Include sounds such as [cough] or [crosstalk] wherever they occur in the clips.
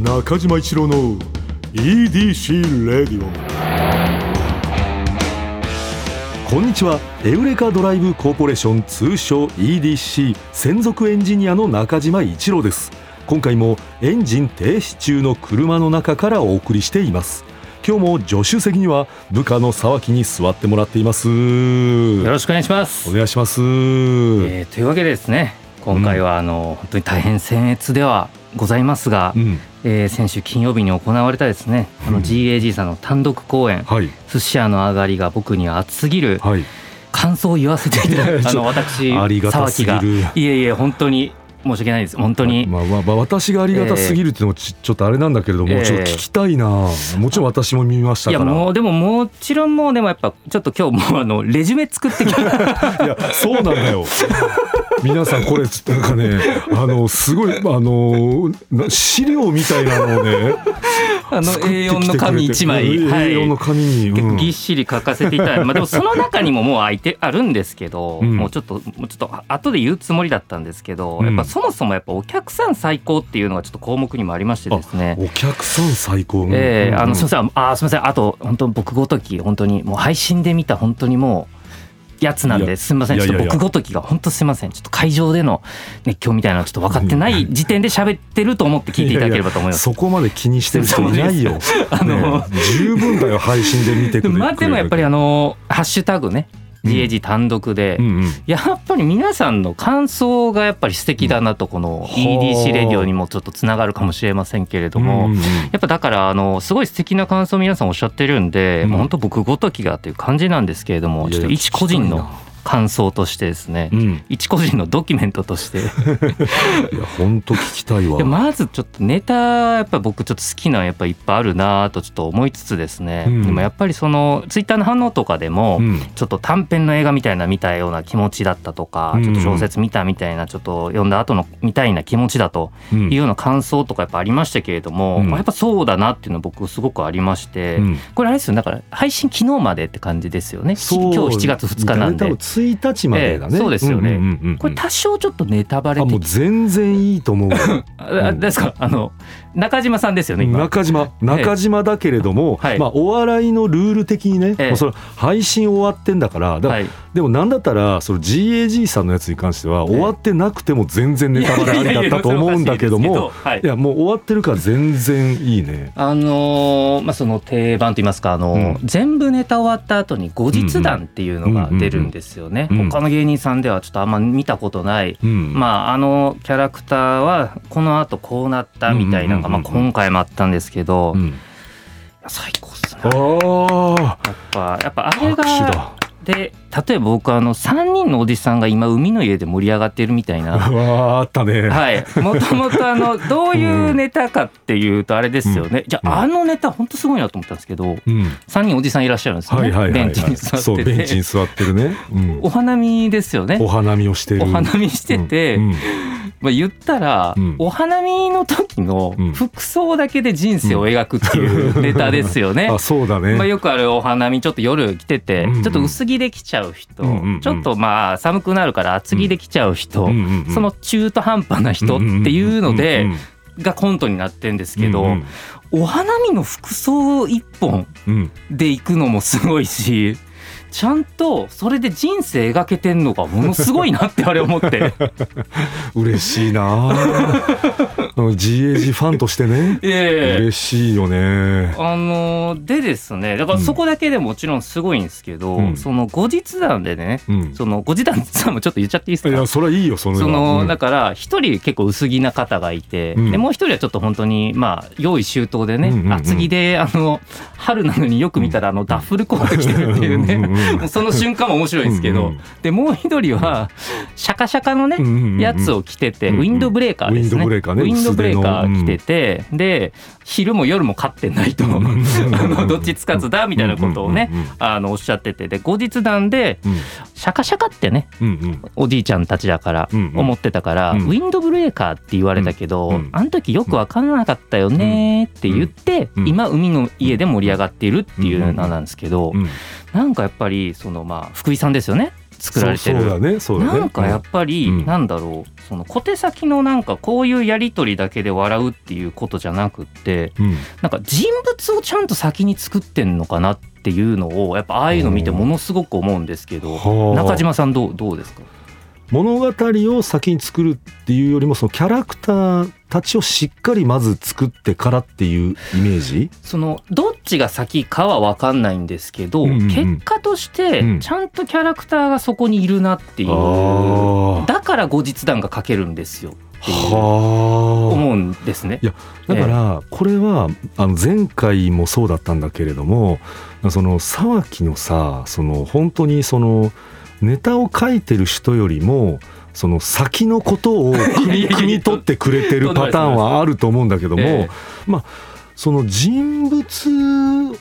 中島一郎の EDC レディオこんにちは。エウレカドライブコーポレーション通称 EDC 専属エンジニアの中島一郎です。今回もエンジン停止中の車の中からお送りしています。今日も助手席には部下の沢木に座ってもらっています。よろしくお願いします。お願いします、えー、というわけでですね今回はあの、うん、本当に大変僭越ではございますが、うん、えー、先週金曜日に行われたですね、あの GAG さんの単独公演、はい、寿司屋の上がりが僕には熱すぎる、はい、感想を言わせていただいたあの私沢木が。いえいえ本当に申し訳ないです。本当に、まあまあ、まあ、私がありがたすぎるっていうのもち,、ちょっとあれなんだけれども、えー、ちょっと聞きたいな。もちろん私も見ましたから。いやもうでももちろんもうでもやっぱちょっと今日もうあのレジュメ作ってきた。[laughs] いやそうなんだよ皆さんこれなんかねあのすごいあの資料みたいなのをねあの A4 の紙1枚、A4 の紙に、うん、ぎっしり書かせていただいて、まあ、でも [laughs] その中にももう空いてあるんですけど、うん、もうちょっともうちょっと後で言うつもりだったんですけど、やっぱそもそもやっぱお客さん最高っていうのがちょっと項目にもありましてですね。お客さん最高、えー、あのすみませんあすみませんあと本当僕ごとき本当にもう配信で見た本当にもうやつなんですみません。ちょっと僕ごときが本当すみません。ちょっと会場での熱狂みたいなのちょっと分かってない時点で喋ってると思って聞いていただければと思います。そこまで気にしてる人いないよ。あの、ね、十分だよ配信で見てくれまあでもやっぱりあのハッシュタグね GAG 単独で、うんうん、やっぱり皆さんの感想がやっぱり素敵だなとこの EDC レディオにもちょっとつながるかもしれませんけれども、うんうん、やっぱだからあのすごい素敵な感想皆さんおっしゃってるんで、うん、本当僕ごときがという感じなんですけれどもちょっと一個人の感想としてですね、うん、一個人のドキュメントとして。[laughs] いや本当聞きたいわ。まずちょっとネタやっぱ僕ちょっと好きなやっぱいっぱいあるなとちょっと思いつつですね、うん、でもやっぱりそのツイッターの反応とかでも、ちょっと短編の映画みたいな見たような気持ちだったとか、ちょっと小説見たみたいなちょっと読んだ後のみたいな気持ちだというような感想とかやっぱありましたけれども、まあ、やっぱそうだなっていうの僕すごくありまして、これあれですよだから配信昨日までって感じですよね今日7月2日なんで。1日までだね、えー、そうですよね、うんうんうんうん、これ多少ちょっとネタバレもう全然いいと思うあですかあの中島さんですよね中島。中島だけれども、えー、まあお笑いのルール的にね、えー、それ配信終わってんだからだから、はい、でもなんだったらその GAG さんのやつに関しては終わってなくても全然ネタバレありだったと思うんだけどもいやもう終わってるから全然いいねあのー、まあその定番と言いますかあの、うん、全部ネタ終わった後に後日談っていうのが出るんですよね、他の芸人さんではちょっとあんま見たことない、うん、まああのキャラクターはこの後こうなったみたいなのが、まあ、今回もあったんですけど、うん、最高っすね。やっぱやっぱあれがで例えば僕あの3人のおじさんが今海の家で盛り上がってるみたいな。[laughs] わあったね。はい。もともとあの [laughs] どういうネタかっていうとあれですよね、うん、じゃああのネタ本当すごいなと思ったんですけど、うん、3人おじさんいらっしゃるんですよね、はいはいベンチに座ってて。ベンチに座ってるね、うん、お花見ですよね。お花見をしてる。お花見してて、まあ、言ったら、うん、お花見の時の服装だけで人生を描くっていうネタですよね。[laughs] あそうだね、まあ、よくあるお花見ちょっと夜来てて、うん。うん、ちょっと薄着できちゃう人、うんうんうん、ちょっとまあ寒くなるから厚着できちゃう人、うんうんうん、その中途半端な人っていうので。がコントになってんですけど、うんうん、お花見の服装一本で行くのもすごいし、ちゃんとそれで人生描けてんのがものすごいなってあれ思って。[laughs] 嬉しいな。GAG ファンとしてね、えー、嬉しいよね。あのでですねだからそこだけでもちろんすごいんですけど、うん、その後日談でね、うん、その後日談さんもちょっと言っちゃっていいですか？いやそれはいいよそのその、うん、だから一人結構薄着な方がいて、でもう一人はちょっと本当にまあ用意周到でね、うんうんうん、厚着であの春なのによく見たらあのダッフルコート着てるっていうねその瞬間も面白いんですけど、でもう一人はシャカシャカのね、やつを着てて、ウィンドブレーカーですね。ウィンドブレーカーね。ウィンドブレーカー着てて、で昼も夜も勝ってないと、[laughs] あのどっちつかずだみたいなことをね、あのおっしゃってて、で後日談で、シャカシャカってね、おじいちゃんたちだから思ってたから、ウィンドブレーカーって言われたけど、あの時よく分からなかったよねって言って、今海の家で盛り上がっているっていうのなんですけど、なんかやっぱりそのまあ福井さんですよね。作られてる。そうだね。そうだね。なんかやっぱり、うん。なんだろう。その小手先のなんかこういうやり取りだけで笑うっていうことじゃなくってうん。なんか人物をちゃんと先に作ってんのかなっていうのをやっぱああいうの見てものすごく思うんですけどはあ。中島さんどうどうですか？物語を先に作るっていうよりもそのキャラクターたちをしっかりまず作ってからっていうイメージ？そのどっちが先かは分かんないんですけど、うんうんうん。結果としうん。てちゃんとキャラクターがそこにいるなっていう、あだから後日談が書けるんですよは思うんですね。いやだからこれはあの前回もそうだったんだけれどもその沢木のさその本当にそのネタを書いてる人よりもその先のことを汲み取ってくれてるパターンはあると思うんだけども、[laughs] えまあその人物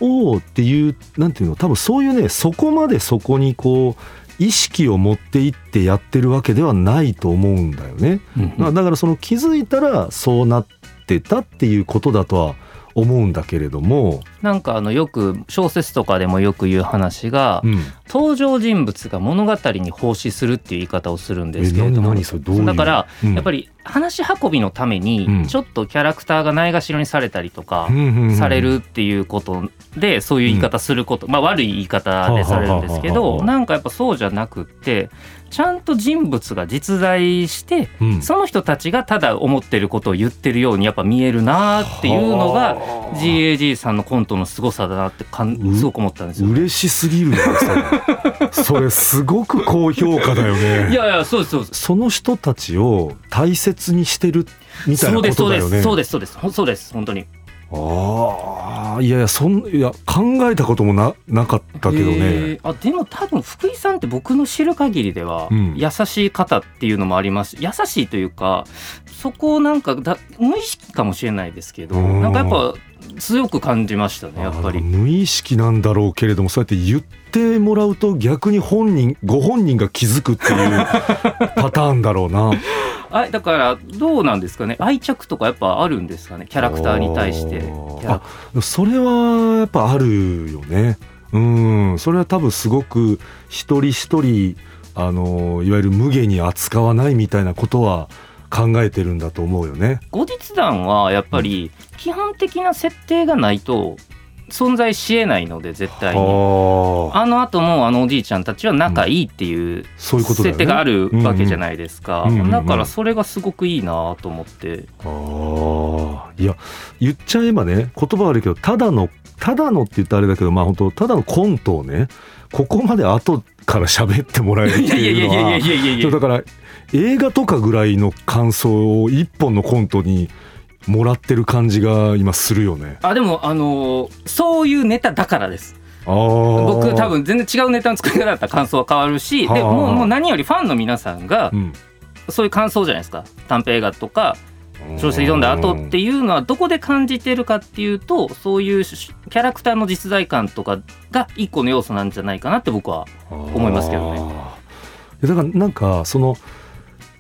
をっていうなんていうの多分そういうねそこまでそこにこう意識を持っていってやってるわけではないと思うんだよね。うんまあだからその気づいたらそうなってたっていうことだとは思うんだけれども、なんかあのよく小説とかでもよく言う話が、うん、登場人物が物語に奉仕するっていう言い方をするんですけれどもだからうん。やっぱり話運びのためうん。にちょっとキャラクターがないがしろにされたりとかされるっていうことでそういう言い方すること、まあ悪い言い方でされるんですけどなんかやっぱそうじゃなくってちゃんと人物が実在してうん。その人たちがただ思ってることを言ってるようにやっぱ見えるなっていうのがはあ。GAG さんのコントの凄さだなってかんうすごく思ったんですよ。嬉しすぎるよそれ。[laughs] それすごく高評価だよね。いやいやそうですそうです。その人たちを大切にしてるみたいなこそうですそうでとだよねす。そうですそうです。ほそうです本当に。ああいやいやそんいや考えたこともななかったけどね、えーあでも多分福井さんって僕の知る限りではうん。優しい方っていうのもあります。優しいというかそこをなんかだ無意識かもしれないですけどうん。なんかやっぱ強く感じましたねやっぱり。無意識なんだろうけれどもそうやって言ってもらうと逆に本人ご本人が気づくっていうパターンだろうなあだからどうなんですかね？愛着とかやっぱあるんですかね？キャラクターに対して。あそれはやっぱあるよね。うん。それは多分すごく一人一人あのいわゆる無下に扱わないみたいなことは考えてるんだと思うよね。後日談はやっぱり基本的な設定がないと存在しえないので絶対に。はあ。あの後もあのおじいちゃんたちは仲いいっていう設定があるわけじゃないですか、だからそれがすごくいいなと思って。ああ。いや言っちゃえばね言葉悪いけどただのただのって言ったらあれだけどまあ本当ただのコントをねここまで後から喋ってもらえるっていうのはやいやいやいやいや。そうだから映画とかぐらいの感想を一本のコントにもらってる感じが今するよね。あでもあのーそういうネタだからです。僕多、分全然違うネタの作り方だったら感想は変わるしはあ。でもうもう何よりファンの皆さんがうん、そういう感想じゃないですか。短編映画とか小説読んだ後っていうのはどこで感じてるかっていうとそういうキャラクターの実在感とかが一個の要素なんじゃないかなって僕は思いますけどね。あーだからなんかその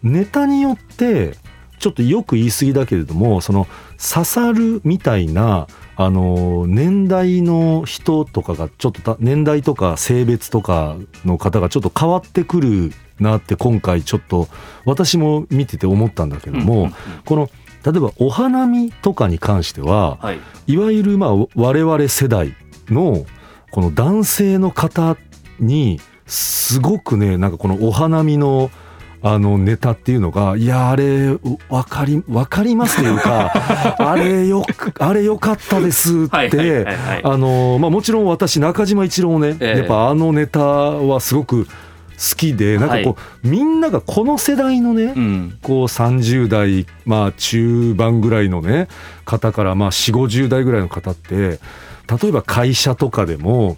ネタによってちょっとよく言い過ぎだけれどもその刺さるみたいなあの年代の人とかがちょっとた年代とか性別とかの方がちょっと変わってくるなって今回ちょっと私も見てて思ったんだけども、この例えばお花見とかに関してははい。いわゆるまあ我々世代のこの男性の方にすごくねなんかこのお花見のあのネタっていうのがいやあれわかりわかりますというか [laughs] あれよくあれよかったですって、あのまあもちろん私中島一郎ね、ええ。やっぱあのネタはすごく好きでなんかこう、みんながこの世代のね、うん。こう30代まあ中盤ぐらいのね方からまあ4 5 0代ぐらいの方って例えば会社とかでも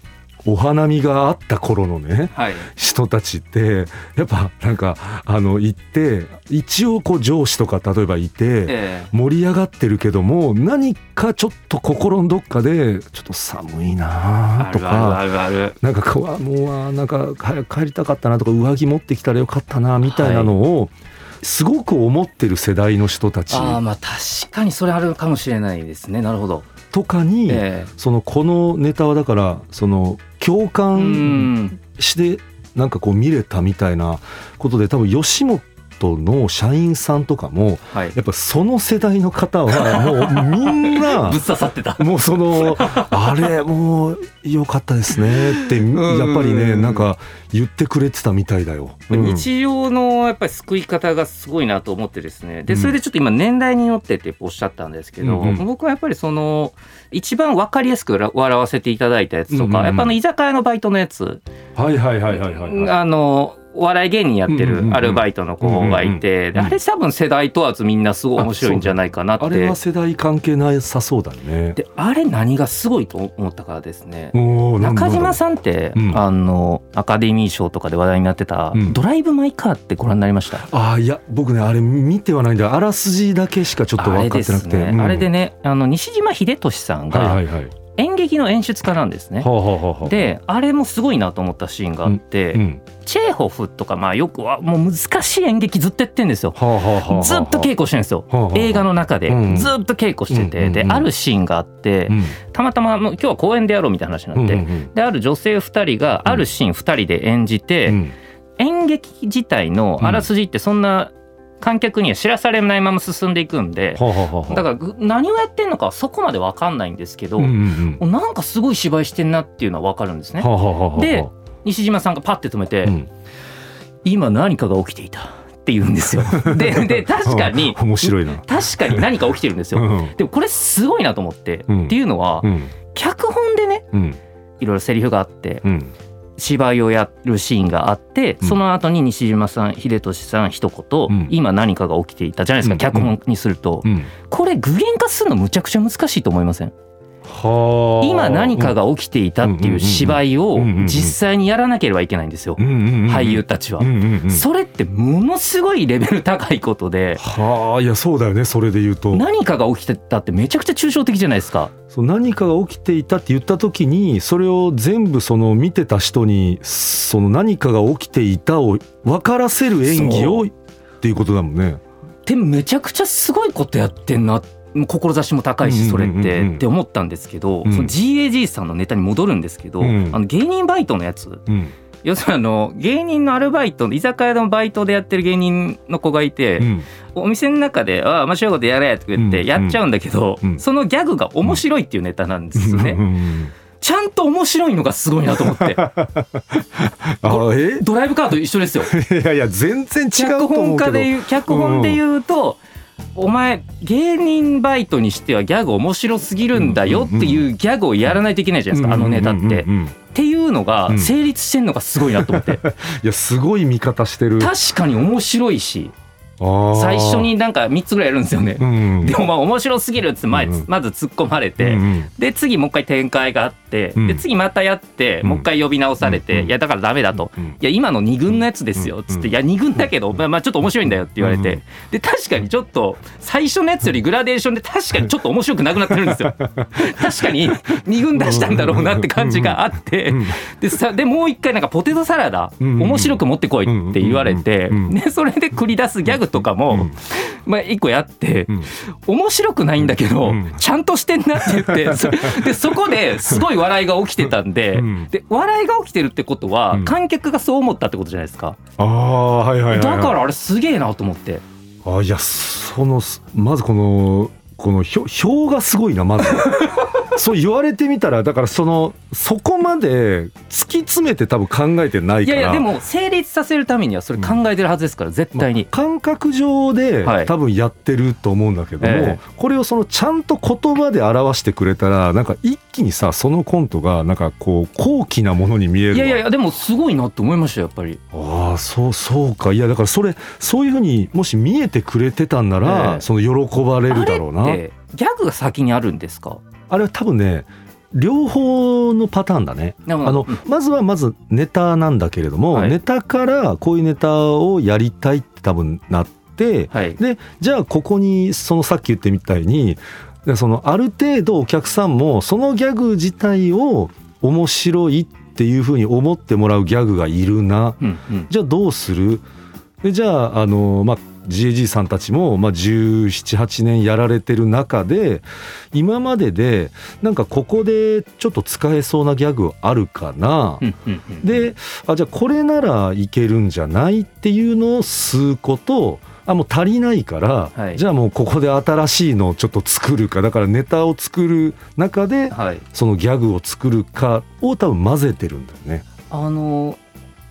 お花見があった頃のねはい。人たちってやっぱなんかあの行って一応こう上司とか例えばいてえ盛り上がってるけども何かちょっと心のどっかでちょっと寒いえなとかなんかこうあもうあなんか帰りたかったなとか上着持ってきたらよかったなみたいなのをすごく思ってる世代の人たち。ああまあ確かにそれあるかもしれないですね。なるほどとかに、えそのこのネタはだからその共感んしてなんかこう見れたみたいなことで多分吉本の社員さんとかも、はい、やっぱその世代の方は [laughs] もうみんなぶっ刺さってた。もうそのあれもう良かったですねってやっぱりねなんか言ってくれてたみたいだよ、うん、日常のやっぱり救い方がすごいなと思ってですね。でそれでちょっと今年代によってっておっしゃったんですけど、うんうん、僕はやっぱりその一番分かりやすく笑わせていただいたやつとか、うんうんうん、やっぱあの居酒屋のバイトのやつ。はいはいはいはいはい、はい、あのお笑い芸人やってるアルバイトの子がいて、あれ多分世代問わずみんなすごい面白いんじゃないかなって。あれは世代関係なさそうだね。で、あれ何がすごいと思ったからですね。中島さんって、うん、あのアカデミー賞とかで話題になってた、うん、ドライブ・マイ・カーってご覧になりました？あいや僕ねあれ見てはないんであらすじだけしかちょっと分かってなくて。あれ,、ね。あれでねあの西島秀俊さんが、はいはいはい演劇の演出家なんですね。であれもすごいなと思ったシーンがあって、うん。うん、チェーホフとかまあよくはもう難しい演劇ずっとやってんですよ。ずっと稽古してるんですよ。映画の中で。ずっと稽古してて、であるシーンがあって、たまたま今日は公演でやろうみたいな話になって、である女性2人があるシーン2人で演じて、演劇自体のあらすじってそんな観客には知らされないまま進んでいくんで、だから何をやってんのかそこまで分かんないんですけど、うなんかすごい芝居してんなっていうのは分かるんですね。で西島さんがパッて止めて、今何かが起きていた。って言うんですよ。[laughs] でで確かに [laughs] 面白いな。確かに何か起きてるんですよ。でもこれすごいなと思って、っていうのは、脚本でね、いろいろセリフがあって、芝居をやるシーンがあって、その後に西島さん秀俊さん一言、うん、今何かが起きていたじゃないですか、脚本にすると、うん、これ具現化するのむちゃくちゃ難しいと思いません？今何かが起きていたっていう芝居を実際にやらなければいけないんですよ。俳優たちは。それってものすごいレベル高いことで。はあいやそうだよねそれで言うと。何かが起きてたってめちゃくちゃ抽象的じゃないですか。そう何かが起きていたって言った時にそれを全部その見てた人にその何かが起きていたを分からせる演技をっていうことだもんね。でめちゃくちゃすごいことやってんな志も高いしそれってって思ったんですけど、その GAG さんのネタに戻るんですけど、あの芸人バイトのやつ、要するにあの芸人のアルバイト居酒屋のバイトでやってる芸人の子がいて、うん、お店の中で「ああ面白いことやれ」とか言ってやっちゃうんだけど、そのギャグが面白いっていうネタなんですよね。ちゃんと面白いのがすごいなと思って。[laughs] ドライブカーと一緒ですよ。いやいや全然違うと思うけど。脚本家で言う脚本で言うと、お前芸人バイトにしてはギャグ面白すぎるんだよっていうギャグをやらないといけないじゃないですか、あのネタって。っていうのが成立してんのがすごいなと思って。いやすごい見方してる。確かに面白いし。最初になんか3つぐらいやるんですよね。うん、でもまあ面白すぎるっつ前、うん、まず突っ込まれて、うん、で次もう一回展開があって、で次またやって、もう一回呼び直されて、いやだからダメだと、いや今の2軍のやつですよっつって、いや2軍だけど、まあ、まあちょっと面白いんだよって言われて、で確かにちょっと最初のやつよりグラデーションで確かにちょっと面白くなくなってるんですよ。[laughs] 確かに2軍出したんだろうなって感じがあって、でさでもう一回なんかポテトサラダ面白く持ってこいって言われて、でそれで繰り出すギャグとかも、うん、まあ一個やって、うん、面白くないんだけど、ちゃんとしてんなって言って [laughs] そでそこですごい笑いが起きてたんで,、で笑いが起きてるってことは、観客がそう思ったってことじゃないですか？あはいはい、はい、だからあれすげえなと思って。あいやそのまずこのこの表がすごいなまず [laughs] そう言われてみたらだからそのそこまで突き詰めて多分考えてないから。いやいやでも成立させるためにはそれ考えてるはずですから、うん、絶対に、まあ、感覚上で多分やってると思うんだけども、はいえ。これをそのちゃんと言葉で表してくれたらなんか一気にさそのコントがなんかこう高貴なものに見えるいやいやでもすごいなって思いましたやっぱり。ああそうそうか。いやだからそれそういうふうにもし見えてくれてたんなら、えその喜ばれるだろうな。ギャグが先にあるんですか？あれは多分ね両方のパターンだね。あのまずはまずネタなんだけれども、はい、ネタからこういうネタをやりたいって多分なって、はい、でじゃあここにそのさっき言ってみたいにそのある程度お客さんもそのギャグ自体を面白いっていうふうに思ってもらうギャグがいるな、うんうん、じゃあどうする？でじゃああの、まあ、GAG さんたちも、まあ、1718年やられてる中で今まででなんかここでちょっと使えそうなギャグあるかな、であじゃあこれならいけるんじゃないっていうのを吸うことあもう足りないから、はい、じゃあもうここで新しいのをちょっと作るか。だからネタを作る中で、はい、そのギャグを作るかを多分混ぜてるんだよね。あの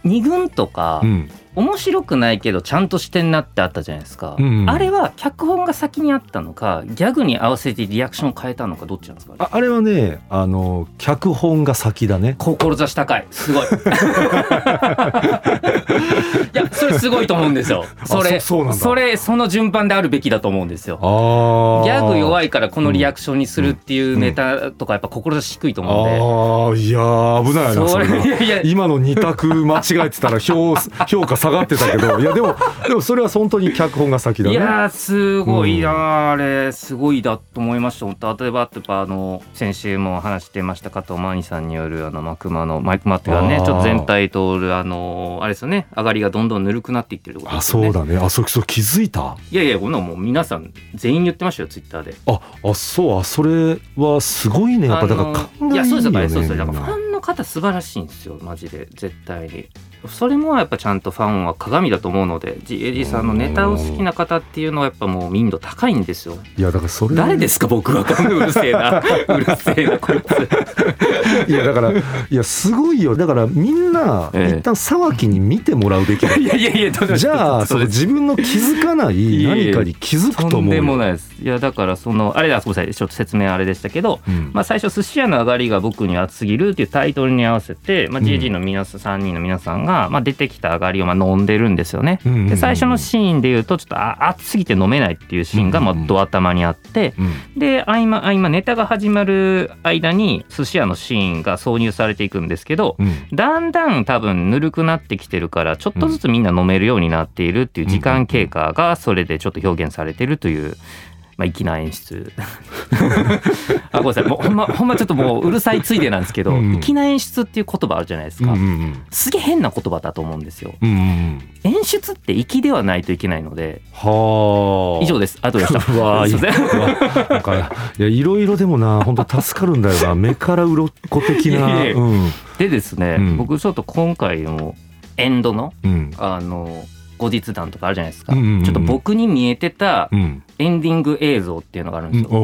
2軍とか、うん、面白くないけどちゃんとしてんなってあったじゃないですか、うんうん、あれは脚本が先にあったのかギャグに合わせてリアクションを変えたのかどっちなんですかああれはねあの脚本が先だね。志高い。すごい。[laughs] いやそれすごいと思うんですよ。それそれその順番であるべきだと思うんですよ。ギャグ弱いからこのリアクションにするっていうネタとかやっぱ志低いと思うんで、ああいや危ないなそれいや今の二択間違えてたら評評価下がってたけどいやでもでもそれは本当に脚本が先だね。いやすごいな、うん、あれすごいだと思いました。例えばやっぱあの先週も話してました加藤真理さんによるあのマクマのマイクマっていうかねちょっと全体通るあのあれですよね上がりがどんどんぬるくなっていってる、ね、あそうだね。あそそ気づいた？いやいやこんなもう皆さん全員言ってましたよツイッターで。ああそうあそれはすごいね。やっぱだから考えいいよ、ね、いやそうですよそうですだから方素晴らしいんですよマジで。絶対に。それもやっぱちゃんとファンは鏡だと思うので GAG さんのネタを好きな方っていうのはやっぱもう民度高いんですよ。いやだからそれ誰ですか僕は。うるせえな。[laughs] うるせえなこいつ。いやだからいやすごいよ。だからみんな一旦沢木に見てもらうべきだ、いやいやいやじゃあその自分の気づかない何かに気づくと思う。でもないです。いやだからそのあれだごめんなさい。ちょっと説明あれでしたけど、うん、まあ最初寿司屋の上がりが僕に熱すぎるっていうタイトルに合わせて、まあ、GAG の皆さん3人の皆さんが、まあ、出てきた上がりをまあ飲んでるんですよね。で最初のシーンでいうとちょっと熱すぎて飲めないっていうシーンがまあド頭にあって、で合間合間ネタが始まる間に寿司屋のシーンが挿入されていくんですけど、だんだん多分ぬるくなってきてるからちょっとずつみんな飲めるようになっているっていう時間経過がそれでちょっと表現されてるというまあ、粋な演出。[laughs] あごめんなさい。もうほんまほんまちょっともううるさいついでなんですけど、うん、粋な演出っていう言葉あるじゃないですか、うんうん、すげえ変な言葉だと思うんですよ、うんうん、演出って粋ではないといけないのでは以上です。あとでした。[laughs] わすいいやいろいろでもな本当助かるんだよな。[laughs] 目から鱗的な。うん、でですね、僕ちょっと今回のエンドの、あの後日談とかあるじゃないですか、うんうんうん、ちょっと僕に見えてたエンディング映像っていうのがあるんですよ、うん、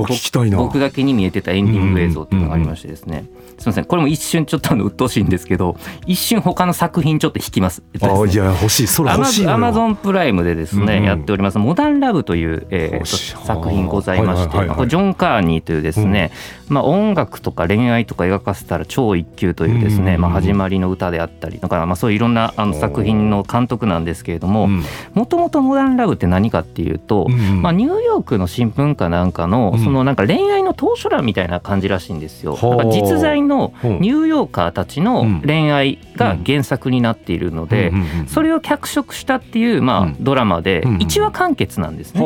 お聞きたいな。僕だけに見えてたエンディング映像っていうのがありましてですね、すみません。これも一瞬ちょっとあの鬱陶しいんですけど一瞬他の作品ちょっと引きます、ね、あいや欲しい。それ欲しいアマゾンプライムでですね、うんうん、やっております「モダンラブ」という、えー、作品ございまして、はいはいはい、ジョン・カーニーというですね、うん、まあ、音楽とか恋愛とか描かせたら超一級というですね、うんうん、まあ、始まりの歌であったりとか、まあ、そういういろんなあの作品の監督なんですけれどももともと「モダンラブ」って何かっていうと、まあ、ニューヨークの新聞かなんかのそのなんか恋愛の当初欄みたいな感じらしいんですよ。なんか実在のニューヨーカーたちの恋愛が原作になっているのでそれを脚色したっていうまあドラマで1話完結なんですね。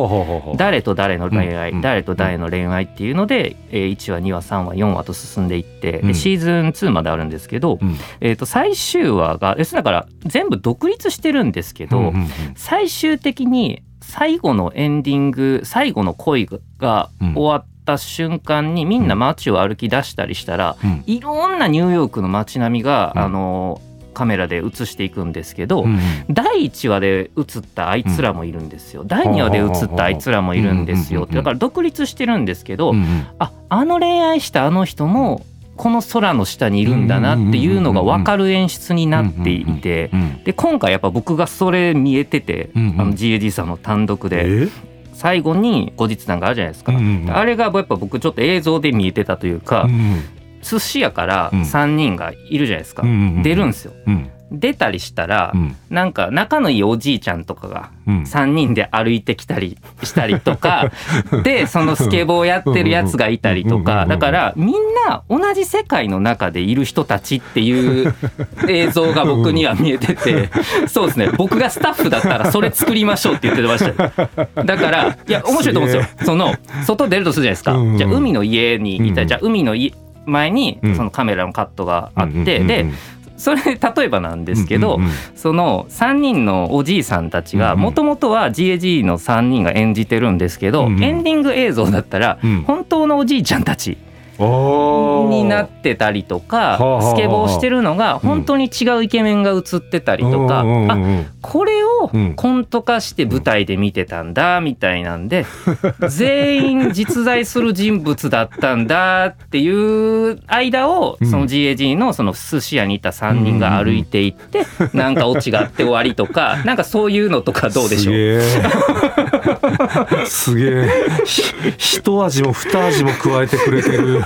誰と誰の恋愛誰と誰の恋愛っていうので1話2話3話4話と進んでいってでシーズン2まであるんですけどえと最終話がだから全部独立してるんですけど最終的に最後のエンディング最後の恋が終わっった瞬間にみんな街を歩き出したりしたら、うん、いろんなニューヨークの街並みが、うん、あのカメラで映していくんですけど、うん、第1話で映ったあいつらもいるんですよ、うん、第2話で映ったあいつらもいるんですよだから独立してるんですけど、うん、ああの恋愛したあの人もこの空の下にいるんだなっていうのが分かる演出になっていてで今回やっぱ僕がそれ見えてて、あの GAG さんの単独で。最後に後日談があるじゃないですか、あれがやっぱ僕ちょっと映像で見えてたというか、うん、寿司屋から3人がいるじゃないですか、うん、出るんですよ。うん出たりしたら、うん、なんか仲のいいおじいちゃんとかが3人で歩いてきたりしたりとか、[laughs] うん、でそのスケボーやってるやつがいたりとかだからみんな同じ世界の中でいる人たちっていう映像が僕には見えてて [laughs] そうですね。僕がスタッフだったらそれ作りましょうって言ってました [laughs] だからいや面白いと思うんですよ。その外出るとするじゃないですか、じゃあ海の家にいたじゃあ海の前にそのカメラのカットがあって、でそれ例えばなんですけど、その3人のおじいさんたちがもともとは GAG の3人が演じてるんですけど、エンディング映像だったら本当のおじいちゃんたちになってたりとかスケボーしてるのが本当に違うイケメンが映ってたりとか、あこれをコント化して舞台で見てたんだみたいなんで [laughs] 全員実在する人物だったんだっていう間をその GAG のその寿司屋にいた3人が歩いていってなんかオチがあって終わりとか [laughs] なんかそういうのとかどうでしょう？すげえ。一味も二味も加えてくれてる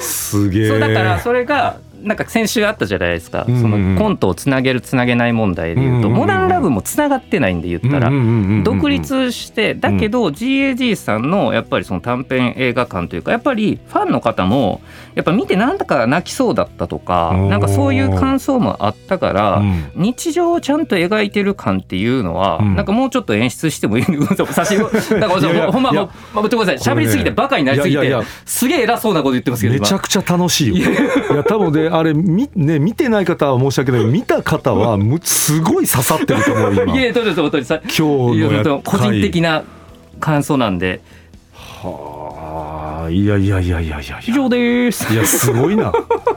すげえ。そうだからそれがなんか先週あったじゃないですか、そのコントをつなげるつなげない問題でいうと、モダンラブもつながってないんで言ったら、独立してだけど GAG さんのやっぱりその短編映画館というかやっぱりファンの方もやっぱ見てなんだか泣きそうだったとかなんかそういう感想もあったから、日常をちゃんと描いてる感っていうのは、なんかもうちょっと演出してもいい差し [laughs] だからほんまもう待ってください。喋りすぎてバカになりすぎてすげえ偉そうなこと言ってますけどめちゃくちゃ楽しいよ。いや多分であれみ、ね、見てない方は申し訳ない。見た方は [laughs] むすごい刺さってると思う今。いやどうです本当にさ今日の個人的な感想なんで。はあいやいやいやいやいや。以上です。いやすごいな。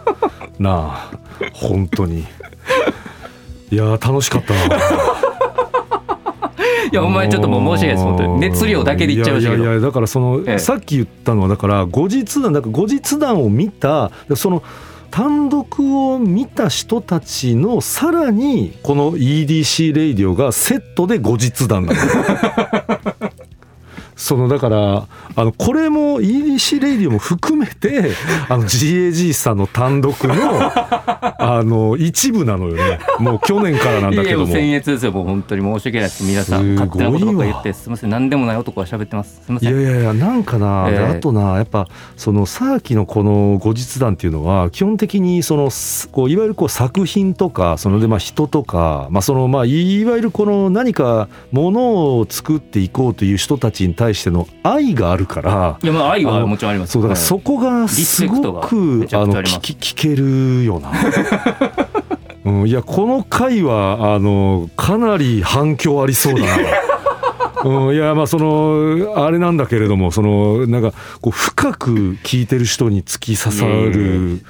[laughs] なあ本当に。いや楽しかったな。いやお前ちょっともう申し訳ないです本当に。熱量だけで言っちゃいまし。たけどいやいやだからその、ええ、さっき言ったのはだから後日談だから後日談を見たその単独を見た人たちのさらにこの EDC レイディオがセットで後日談なのそのだからあのこれも EDC レイディオも含めて [laughs] あの GAG さんの単独の [laughs] あの一部なのよね。もう去年からなんだけども。僭越ですよもう本当に申し訳ないです。皆さん勝手なことばっか言ってすみません。何でもない男は喋ってます。すみません。いやいやいやなんかな、えー、あとなやっぱそのさっきのこの後日談っていうのは基本的にそのこういわゆるこう作品とかそのでまあ人とかまあそのまあいわゆるこの何かものを作っていこうという人たちに対しての愛があるからいやまあ愛はもちろんありますそうだからそこがすごくあの聞聞けるよな。[laughs] うん、いやこの回はあのかなり反響ありそうだな。[laughs] うん、いやまあそのあれなんだけれどもそのなんかこう深く聞いてる人に突き刺さる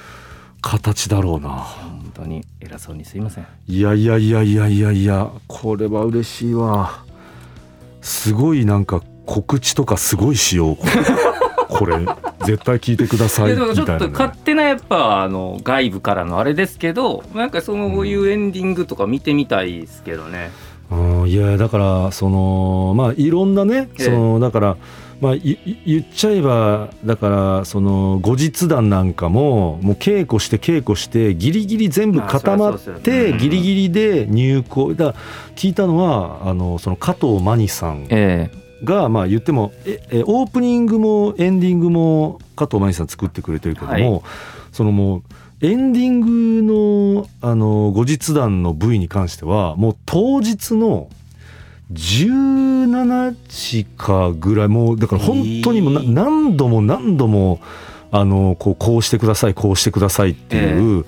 形だろうな。本当に偉そうにすいません。いやいやいやいやいやいやこれは嬉しいわ。すごいなんか告知とかすごいしよう。これ絶対聞いてください。みたいな、ね、ちょっと勝手なやっぱあの外部からのあれですけどなんかそういうエンディングとか見てみたいですけどね。うん、いやだからそのまあいろんなね、そのだからまあ言っちゃえばだからその後日談なんかももう稽古して稽古してギリギリ全部固まってギリギリで入校だ聞いたのはあのその加藤真理さん。ええがまあ言ってもええオープニングもエンディングも加藤真理さん作ってくれてるけども、はい、そのもうエンディングのあの後日談の V に関してはもう当日の17時かぐらいもうだから本当にもう何度も何度もあのこうこうしてくださいこうしてくださいっていう、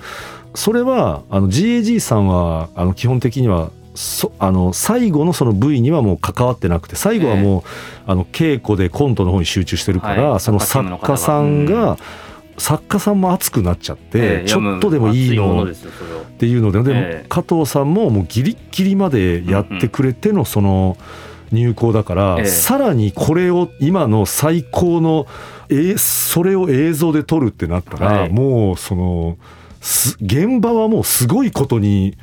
それはあの GAG さんはあの基本的にはそあの最後のその V にはもう関わってなくて最後はもう、あの稽古でコントの方に集中してるから、その作家さんが、作家さんも熱くなっちゃって、ちょっとでもいいのっていうのででも加藤さんももうギリッギリまでやってくれてのその入稿だから、さらにこれを今の最高のえそれを映像で撮るってなったら、もうその現場はもうすごいことに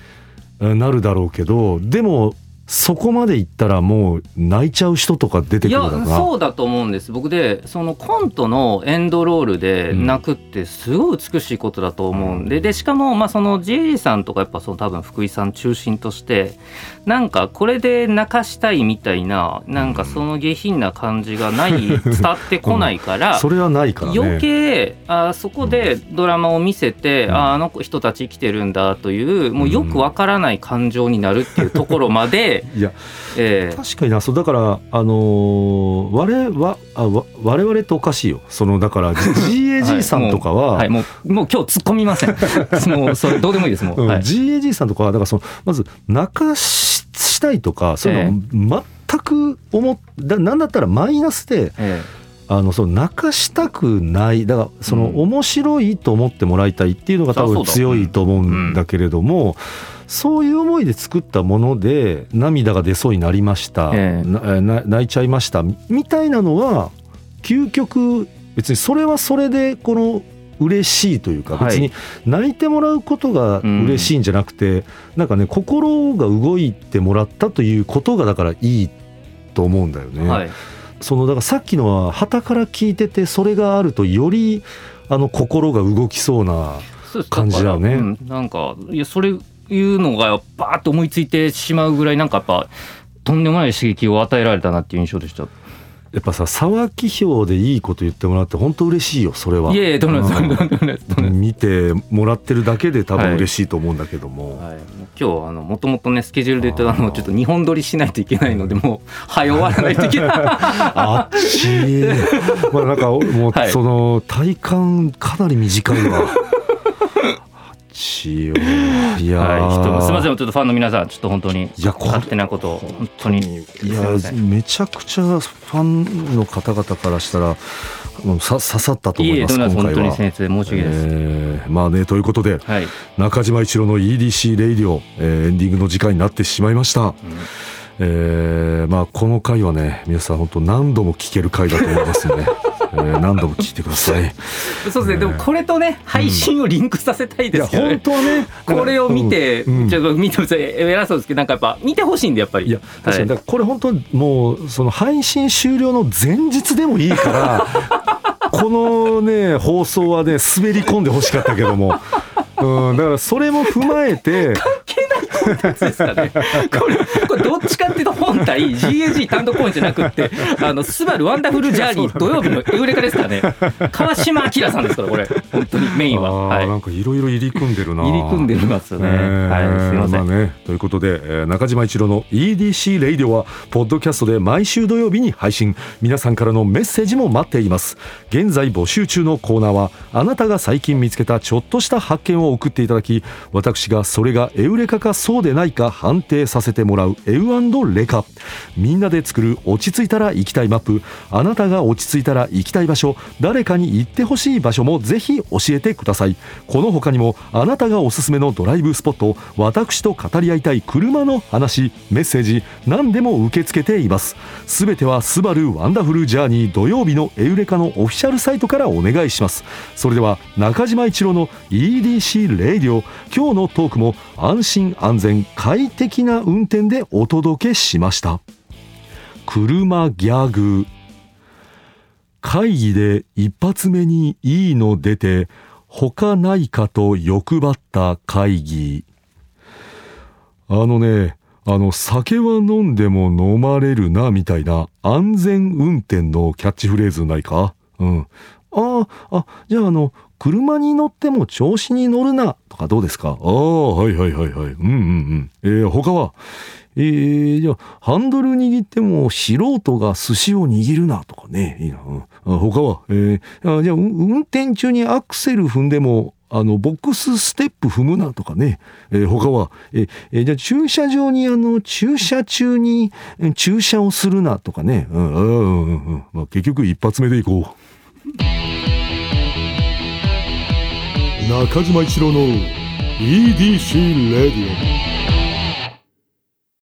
なるだろうけどでもそこまでいったらもう泣いちゃう人とか出てくるだろうなそうだと思うんです。僕でそのコントのエンドロールで泣くってすごい美しいことだと思うんでうん、でしかもまあその JG さんとかやっぱその多分福井さん中心としてなんかこれで泣かしたいみたいななんかその下品な感じがない伝わってこないから、うん、[laughs] それはないから、ね、余計あそこでドラマを見せて、うん、ああの人たち生きてるんだというもうよくわからない感情になるっていうところまででいや、えー、確かになそうだからあのー、我はあわ我々っておかしいよ。そのだから [laughs] GAG さんとかは、はい、もうもう今日突っ込みません。[laughs] もうそれどうでもいいですもう、はい、GAG さんとかはだからそのまず泣かしたいとかそういうの全く思だなんだったらマイナスで、えーあのその泣かしたくない。だからその面白いと思ってもらいたいっていうのが多分強いと思うんだけれども、そういう思いで作ったもので涙が出そうになりました、えー、泣いちゃいました。みたいなのは究極別にそれはそれでこの嬉しいというか別に泣いてもらうことが嬉しいんじゃなくて、なんかね心が動いてもらったということがだからいいと思うんだよね。はい。そのだからさっきのは旗から聞いててそれがあるとよりあの心が動きそうな感じだよね。うん、なんかいやそれいうのがバーッと思いついてしまうぐらいなんかやっぱとんでもない刺激を与えられたなっていう印象でした。やっぱさ沢木票でいいこと言ってもらって本当嬉しいよそれは。いやいやどん見てもらってるだけで多分嬉しいと思うんだけども。はい、はい、今日あのもともとねスケジュールで言うとあのちょっと日本撮りしないといけないのでもう早終わらないといけない。あっち [laughs] まあなんかもうその体感かなり短いわ。しよういや、[laughs] はい、すみませんちょっとファンの皆さんちょっと本当に勝手なこと本当に。いやめちゃくちゃファンの方々からしたらさ刺さったと思いますいえ本当に先生申し訳ないです、えー、まあねということで、はい、中島一郎の EDC レイディオ、えー、エンディングの時間になってしまいました、うん。えー、まあこの回はね皆さん本当何度も聞ける回だと思いますね。えー、何度も聞いてください。[laughs] そうですね、でもこれとね、配信をリンクさせたいですけど、ね、本当はね、これを見て、うん、ちょっと見て偉そうですけど、なん。かやっぱ見てほしいんで、やっぱり。いや、確かに、はい、これ本当もう、その配信終了の前日でもいいから、[laughs] このね、放送はね、滑り込んでほしかったけども。うん、だからそれも踏まえて [laughs] コンテンツですかね。[laughs] これこれどっちかっていうと本体 GAG 単独公演じゃなくてあの SUBARU Wonderful Journey 土曜日のエウレカですからね。川島明さんですからこれ。本当にメインは、はい、なんかいろいろ入り組んでるな。入り組んでますよね、えー、はいすみません、まあね、ということで、えー、中島一郎の EDC レイディオはポッドキャストで毎週土曜日に配信。皆さんからのメッセージも待っています。現在募集中のコーナーはあなたが最近見つけたちょっとした発見を送っていただき私がそれがエウレカかそうそうでないか判定させてもらうエウレカ。みんなで作る落ち着いたら行きたいマップ。あなたが落ち着いたら行きたい場所。誰かに行ってほしい場所もぜひ教えてください。この他にもあなたがおすすめのドライブスポット。私と語り合いたい車の話。メッセージ。何でも受け付けています。すべては SUBARU Wonderful Journey 土曜日のエウレカのオフィシャルサイトからお願いします。それでは中島一郎の EDC Radio。今日のトークも安心安全。全快適な運転でお届けしました。車ギャグ。会議で一発目にいいの出て他ないかと欲張った会議。あのねあの酒は飲んでも飲まれるなみたいな安全運転のキャッチフレーズないか？うん。あ、あ、じゃああの、車に乗っても調子に乗るなとかどうですか？ああ、はいはいはいはい。うんうんうん。えー、他は？えー、じゃあ、ハンドル握っても素人が寿司を握るなとかね。いいな。あ他は？えー、あじゃあ、運転中にアクセル踏んでも、あの、ボックスステップ踏むなとかね。えー、他は、えー、じゃあ駐車場にあの、駐車中に駐車をするなとかね。うん、うん、うん。まあ、結局一発目でいこう。中島一郎の EDC レディオ。